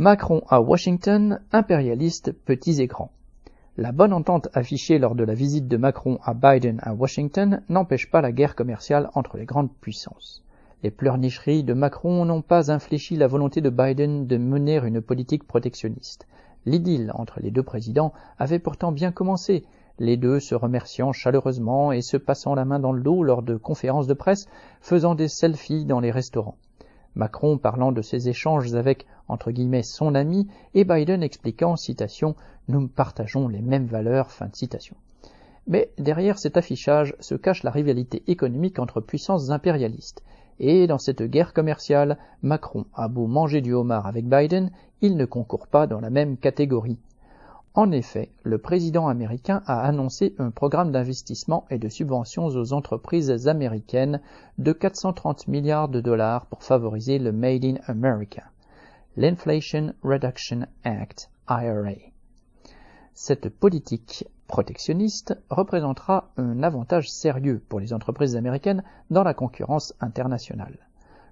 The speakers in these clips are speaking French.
Macron à Washington, impérialiste petits écrans. La bonne entente affichée lors de la visite de Macron à Biden à Washington n'empêche pas la guerre commerciale entre les grandes puissances. Les pleurnicheries de Macron n'ont pas infléchi la volonté de Biden de mener une politique protectionniste. L'idylle entre les deux présidents avait pourtant bien commencé, les deux se remerciant chaleureusement et se passant la main dans le dos lors de conférences de presse, faisant des selfies dans les restaurants. Macron parlant de ses échanges avec entre guillemets son ami et Biden expliquant citation nous partageons les mêmes valeurs fin de citation. Mais derrière cet affichage se cache la rivalité économique entre puissances impérialistes. Et dans cette guerre commerciale, Macron a beau manger du homard avec Biden, il ne concourt pas dans la même catégorie. En effet, le président américain a annoncé un programme d'investissement et de subventions aux entreprises américaines de 430 milliards de dollars pour favoriser le Made in America, l'Inflation Reduction Act, IRA. Cette politique protectionniste représentera un avantage sérieux pour les entreprises américaines dans la concurrence internationale.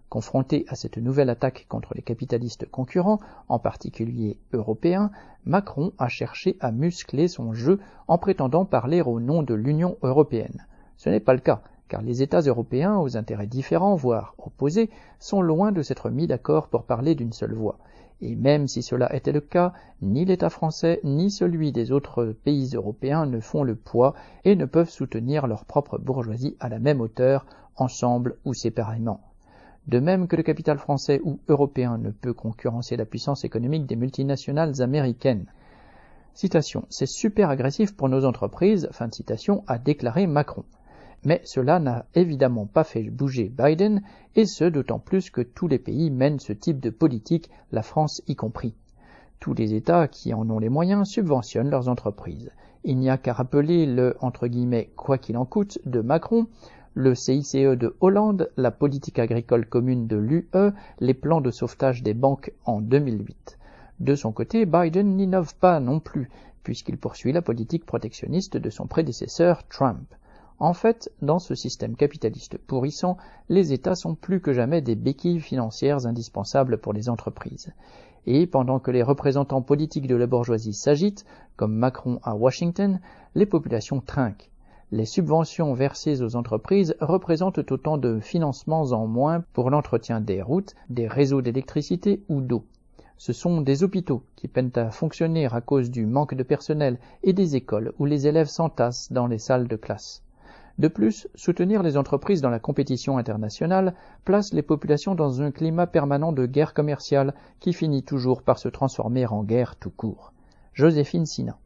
Confronté à cette nouvelle attaque contre les capitalistes concurrents, en particulier européens, Macron a cherché à muscler son jeu en prétendant parler au nom de l'Union européenne. Ce n'est pas le cas, car les États européens, aux intérêts différents, voire opposés, sont loin de s'être mis d'accord pour parler d'une seule voix. Et même si cela était le cas, ni l'État français ni celui des autres pays européens ne font le poids et ne peuvent soutenir leur propre bourgeoisie à la même hauteur, ensemble ou séparément de même que le capital français ou européen ne peut concurrencer la puissance économique des multinationales américaines. Citation. C'est super agressif pour nos entreprises, fin de citation, a déclaré Macron. Mais cela n'a évidemment pas fait bouger Biden, et ce d'autant plus que tous les pays mènent ce type de politique, la France y compris. Tous les États qui en ont les moyens subventionnent leurs entreprises. Il n'y a qu'à rappeler le entre guillemets quoi qu'il en coûte de Macron, le CICE de Hollande, la politique agricole commune de l'UE, les plans de sauvetage des banques en 2008. De son côté, Biden n'innove pas non plus, puisqu'il poursuit la politique protectionniste de son prédécesseur Trump. En fait, dans ce système capitaliste pourrissant, les États sont plus que jamais des béquilles financières indispensables pour les entreprises. Et pendant que les représentants politiques de la bourgeoisie s'agitent, comme Macron à Washington, les populations trinquent les subventions versées aux entreprises représentent autant de financements en moins pour l'entretien des routes, des réseaux d'électricité ou d'eau. Ce sont des hôpitaux qui peinent à fonctionner à cause du manque de personnel et des écoles où les élèves s'entassent dans les salles de classe. De plus, soutenir les entreprises dans la compétition internationale place les populations dans un climat permanent de guerre commerciale qui finit toujours par se transformer en guerre tout court. Joséphine Sina.